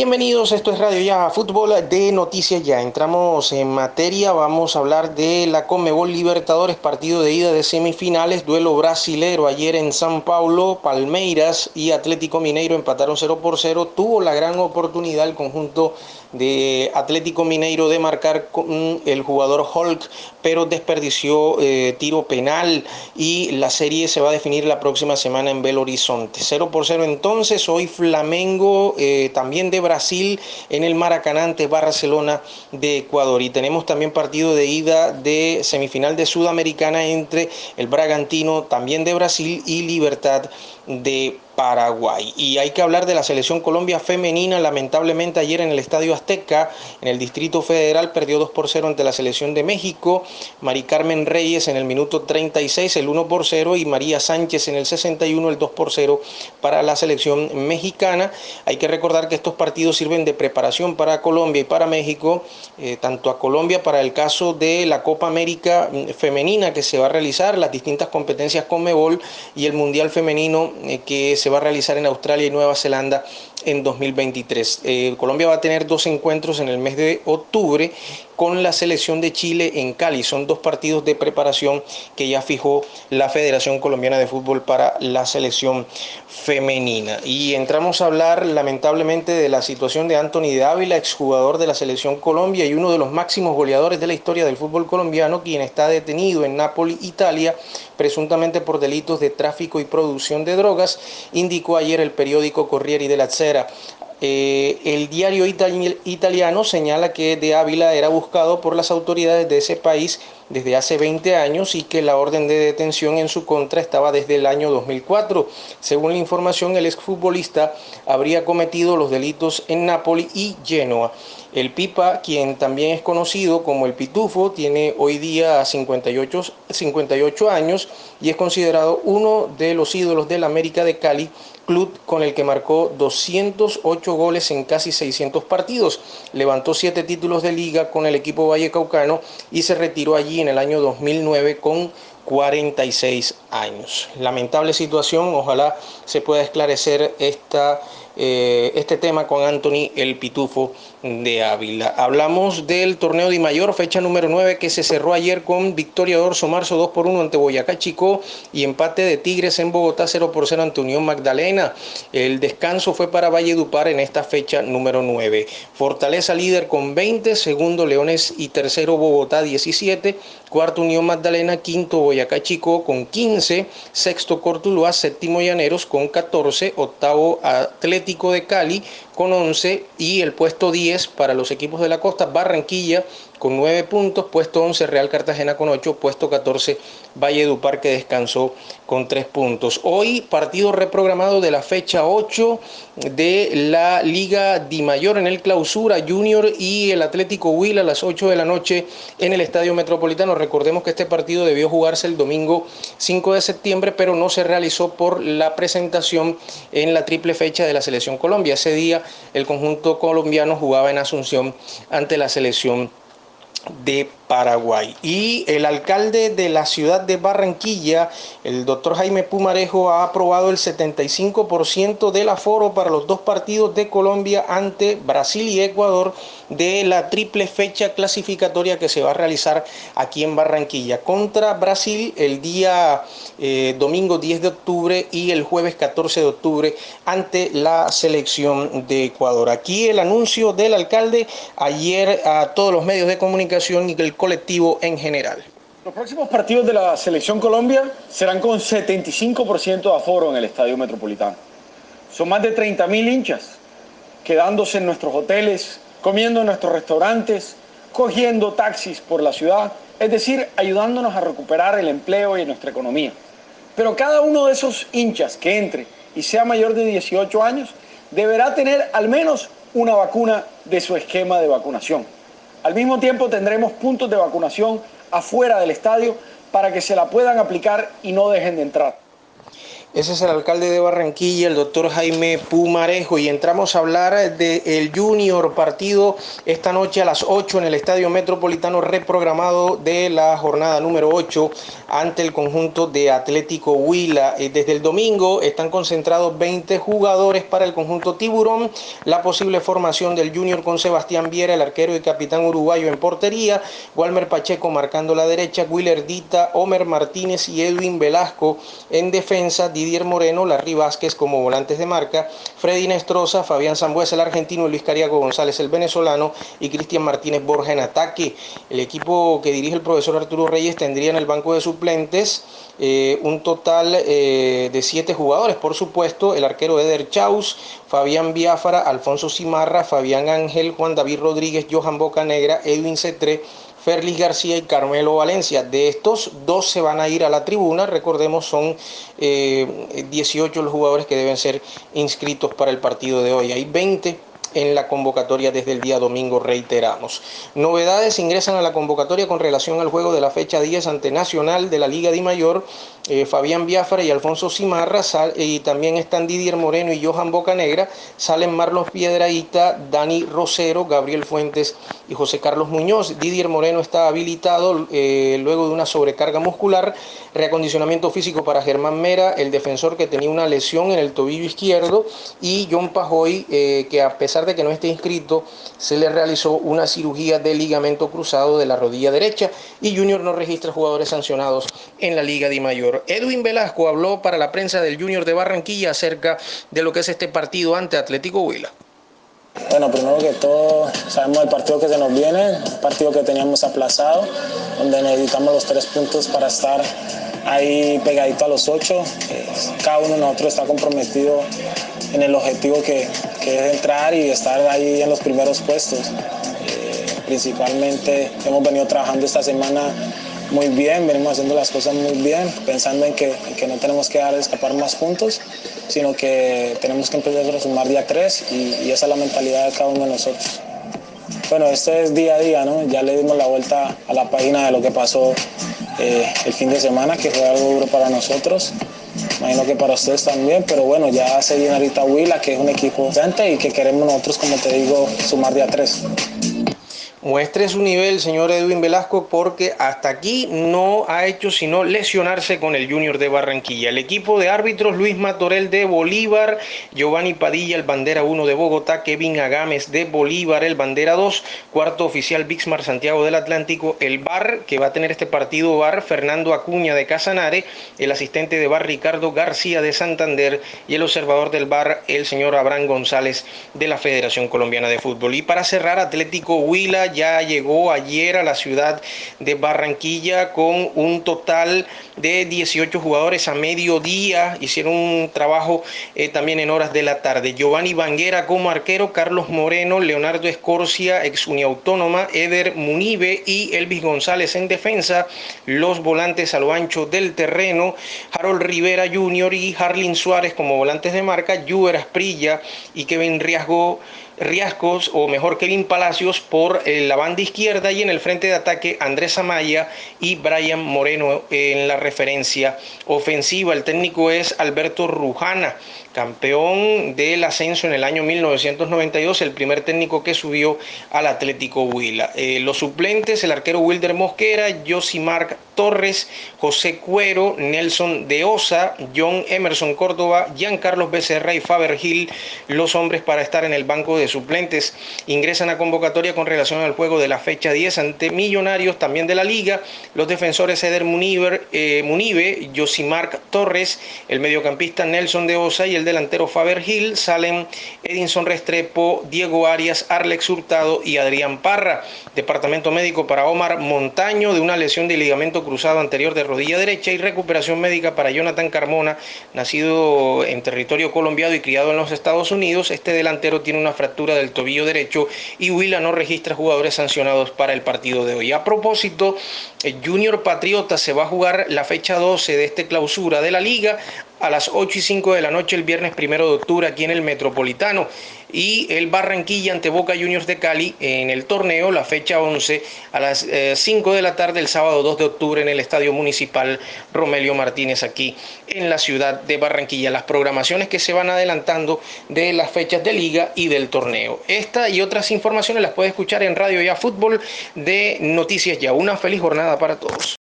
Bienvenidos, esto es Radio Ya, fútbol de noticias ya. Entramos en materia, vamos a hablar de la Comebol Libertadores, partido de ida de semifinales, duelo brasilero ayer en San Paulo, Palmeiras y Atlético Mineiro empataron 0 por 0. Tuvo la gran oportunidad el conjunto de Atlético Mineiro de marcar con el jugador Hulk, pero desperdició eh, tiro penal y la serie se va a definir la próxima semana en Belo Horizonte. 0 por 0 entonces, hoy Flamengo eh, también de Brasil en el Maracaná ante Barcelona de Ecuador. Y tenemos también partido de ida de semifinal de Sudamericana entre el Bragantino también de Brasil y Libertad de Paraguay. Y hay que hablar de la selección Colombia femenina. Lamentablemente ayer en el Estadio Azteca, en el Distrito Federal, perdió 2 por 0 ante la selección de México. Mari Carmen Reyes en el minuto 36, el 1 por 0. Y María Sánchez en el 61, el 2 por 0 para la selección mexicana. Hay que recordar que estos partidos sirven de preparación para Colombia y para México. Eh, tanto a Colombia para el caso de la Copa América mm, femenina que se va a realizar, las distintas competencias con Mebol y el Mundial femenino eh, que se va a realizar en Australia y Nueva Zelanda en 2023. Eh, Colombia va a tener dos encuentros en el mes de octubre con la selección de Chile en Cali. Son dos partidos de preparación que ya fijó la Federación Colombiana de Fútbol para la selección femenina. Y entramos a hablar lamentablemente de la situación de Anthony Dávila, exjugador de la selección Colombia y uno de los máximos goleadores de la historia del fútbol colombiano, quien está detenido en Nápoles, Italia, presuntamente por delitos de tráfico y producción de drogas, indicó ayer el periódico Corriere della Sera. Eh, el diario italiano señala que De Ávila era buscado por las autoridades de ese país desde hace 20 años y que la orden de detención en su contra estaba desde el año 2004. Según la información, el exfutbolista habría cometido los delitos en Nápoles y Genoa. El Pipa, quien también es conocido como el Pitufo, tiene hoy día 58, 58 años y es considerado uno de los ídolos del América de Cali, club con el que marcó 208 goles en casi 600 partidos. Levantó siete títulos de liga con el equipo Vallecaucano y se retiró allí en el año 2009 con 46 años. Lamentable situación, ojalá se pueda esclarecer esta eh, este tema con Anthony El Pitufo de Ávila. Hablamos del torneo de Mayor, fecha número 9, que se cerró ayer con victoria de Orso Marzo 2 por 1 ante Boyacá Chico y empate de Tigres en Bogotá 0 por 0 ante Unión Magdalena. El descanso fue para Valledupar en esta fecha número 9. Fortaleza líder con 20, segundo Leones y tercero Bogotá 17, cuarto Unión Magdalena, quinto Boyacá Chico con 15, sexto Cortuluá, séptimo Llaneros con 14, octavo Atlético de Cali con 11 y el puesto 10 para los equipos de la costa, Barranquilla con 9 puntos, puesto 11 Real Cartagena con 8, puesto 14 Valledupar que descansó con 3 puntos. Hoy partido reprogramado de la fecha 8 de la Liga Di Mayor en el Clausura Junior y el Atlético Huila a las 8 de la noche en el Estadio Metropolitano. Recordemos que este partido debió jugarse el domingo 5 de septiembre, pero no se realizó por la presentación en la triple fecha de la Selección Colombia. Ese día el conjunto colombiano jugaba en Asunción ante la selección de Paraguay. Y el alcalde de la ciudad de Barranquilla, el doctor Jaime Pumarejo, ha aprobado el 75% del aforo para los dos partidos de Colombia ante Brasil y Ecuador de la triple fecha clasificatoria que se va a realizar aquí en Barranquilla. Contra Brasil el día eh, domingo 10 de octubre y el jueves 14 de octubre ante la selección de Ecuador. Aquí el anuncio del alcalde ayer a todos los medios de comunicación y el colectivo en general. Los próximos partidos de la Selección Colombia serán con 75% de aforo en el Estadio Metropolitano. Son más de 30.000 hinchas quedándose en nuestros hoteles, comiendo en nuestros restaurantes, cogiendo taxis por la ciudad, es decir, ayudándonos a recuperar el empleo y nuestra economía. Pero cada uno de esos hinchas que entre y sea mayor de 18 años deberá tener al menos una vacuna de su esquema de vacunación. Al mismo tiempo tendremos puntos de vacunación afuera del estadio para que se la puedan aplicar y no dejen de entrar. Ese es el alcalde de Barranquilla, el doctor Jaime Pumarejo, y entramos a hablar del Junior partido esta noche a las 8 en el Estadio Metropolitano reprogramado de la jornada número 8 ante el conjunto de Atlético Huila. Eh, desde el domingo están concentrados 20 jugadores para el conjunto Tiburón, la posible formación del Junior con Sebastián Viera, el arquero y capitán uruguayo en portería, Walmer Pacheco marcando la derecha, Willer Dita, Homer Martínez y Edwin Velasco en defensa, Didier Moreno, Larry Vázquez como volantes de marca, Freddy Nestroza, Fabián Zambuesa el argentino, Luis Cariaco González el venezolano y Cristian Martínez Borja en ataque. El equipo que dirige el profesor Arturo Reyes tendría en el banco de suplentes eh, un total eh, de siete jugadores, por supuesto, el arquero Eder Chaus, Fabián Biafara, Alfonso Cimarra, Fabián Ángel, Juan David Rodríguez, Johan Bocanegra, Edwin Cetre, Ferlis García y Carmelo Valencia. De estos, dos se van a ir a la tribuna. Recordemos, son 18 eh, los jugadores que deben ser inscritos para el partido de hoy. Hay 20 en la convocatoria desde el día domingo, reiteramos. Novedades ingresan a la convocatoria con relación al juego de la fecha 10 ante Nacional de la Liga de Mayor, eh, Fabián Biafra y Alfonso Cimarra, y también están Didier Moreno y Johan Bocanegra, salen Marlos Piedraíta, Dani Rosero, Gabriel Fuentes y José Carlos Muñoz. Didier Moreno está habilitado eh, luego de una sobrecarga muscular, reacondicionamiento físico para Germán Mera, el defensor que tenía una lesión en el tobillo izquierdo, y John Pajoy, eh, que a pesar de que no esté inscrito, se le realizó una cirugía de ligamento cruzado de la rodilla derecha y Junior no registra jugadores sancionados en la Liga de Mayor. Edwin Velasco habló para la prensa del Junior de Barranquilla acerca de lo que es este partido ante Atlético Huila. Bueno, primero que todo, sabemos el partido que se nos viene, el partido que teníamos aplazado, donde necesitamos los tres puntos para estar ahí pegadito a los ocho. Cada uno de nosotros está comprometido en el objetivo que, es entrar y estar ahí en los primeros puestos. Eh, principalmente hemos venido trabajando esta semana muy bien, venimos haciendo las cosas muy bien, pensando en que, no tenemos que dar escapar más puntos, sino que tenemos que empezar a sumar día tres y, esa es la mentalidad de cada uno de nosotros. Bueno, este es día a día, ¿no? Ya le dimos la vuelta a la página de lo que pasó eh, el fin de semana, que fue algo duro para nosotros. Imagino que para ustedes también, pero bueno, ya se viene ahorita Huila, que es un equipo potente y que queremos nosotros, como te digo, sumar día tres. Muestre su nivel, señor Edwin Velasco, porque hasta aquí no ha hecho sino lesionarse con el Junior de Barranquilla. El equipo de árbitros Luis Matorel de Bolívar, Giovanni Padilla, el bandera 1 de Bogotá, Kevin Agames de Bolívar, el bandera 2, cuarto oficial Bixmar Santiago del Atlántico, el bar que va a tener este partido bar, Fernando Acuña de Casanare, el asistente de bar Ricardo García de Santander y el observador del bar, el señor Abraham González de la Federación Colombiana de Fútbol. Y para cerrar, Atlético Huila ya llegó ayer a la ciudad de Barranquilla con un total de 18 jugadores a mediodía. Hicieron un trabajo eh, también en horas de la tarde. Giovanni Banguera como arquero, Carlos Moreno, Leonardo Escorcia, ex Uniautónoma, Eder Munibe y Elvis González en defensa. Los volantes a lo ancho del terreno, Harold Rivera Jr. y Harlin Suárez como volantes de marca, Juber Asprilla y Kevin Riasgo Riascos, o mejor Kevin Palacios, por eh, la banda izquierda y en el frente de ataque Andrés Amaya y Brian Moreno en la referencia ofensiva. El técnico es Alberto Rujana campeón del ascenso en el año 1992, el primer técnico que subió al Atlético Huila. Eh, los suplentes, el arquero Wilder Mosquera, Josimar Torres, José Cuero, Nelson de Osa, John Emerson Córdoba, Giancarlos Becerra y Faber Gil, los hombres para estar en el banco de suplentes. Ingresan a convocatoria con relación al juego de la fecha 10 ante Millonarios, también de la liga, los defensores Eder Muniver, eh, Munive, Josimar Torres, el mediocampista Nelson de Osa y el delantero Faber Gil, salen Edinson Restrepo, Diego Arias, Arlex Hurtado y Adrián Parra. Departamento médico para Omar Montaño de una lesión de ligamento cruzado anterior de rodilla derecha y recuperación médica para Jonathan Carmona, nacido en territorio colombiano y criado en los Estados Unidos. Este delantero tiene una fractura del tobillo derecho y Huila no registra jugadores sancionados para el partido de hoy. A propósito, el Junior Patriota se va a jugar la fecha 12 de este clausura de la liga a las 8 y 5 de la noche el viernes primero de octubre aquí en el Metropolitano y el Barranquilla ante Boca Juniors de Cali en el torneo, la fecha 11 a las 5 eh, de la tarde el sábado 2 de octubre en el Estadio Municipal Romelio Martínez aquí en la ciudad de Barranquilla. Las programaciones que se van adelantando de las fechas de liga y del torneo. Esta y otras informaciones las puede escuchar en Radio Ya Fútbol de Noticias Ya. Una feliz jornada para todos.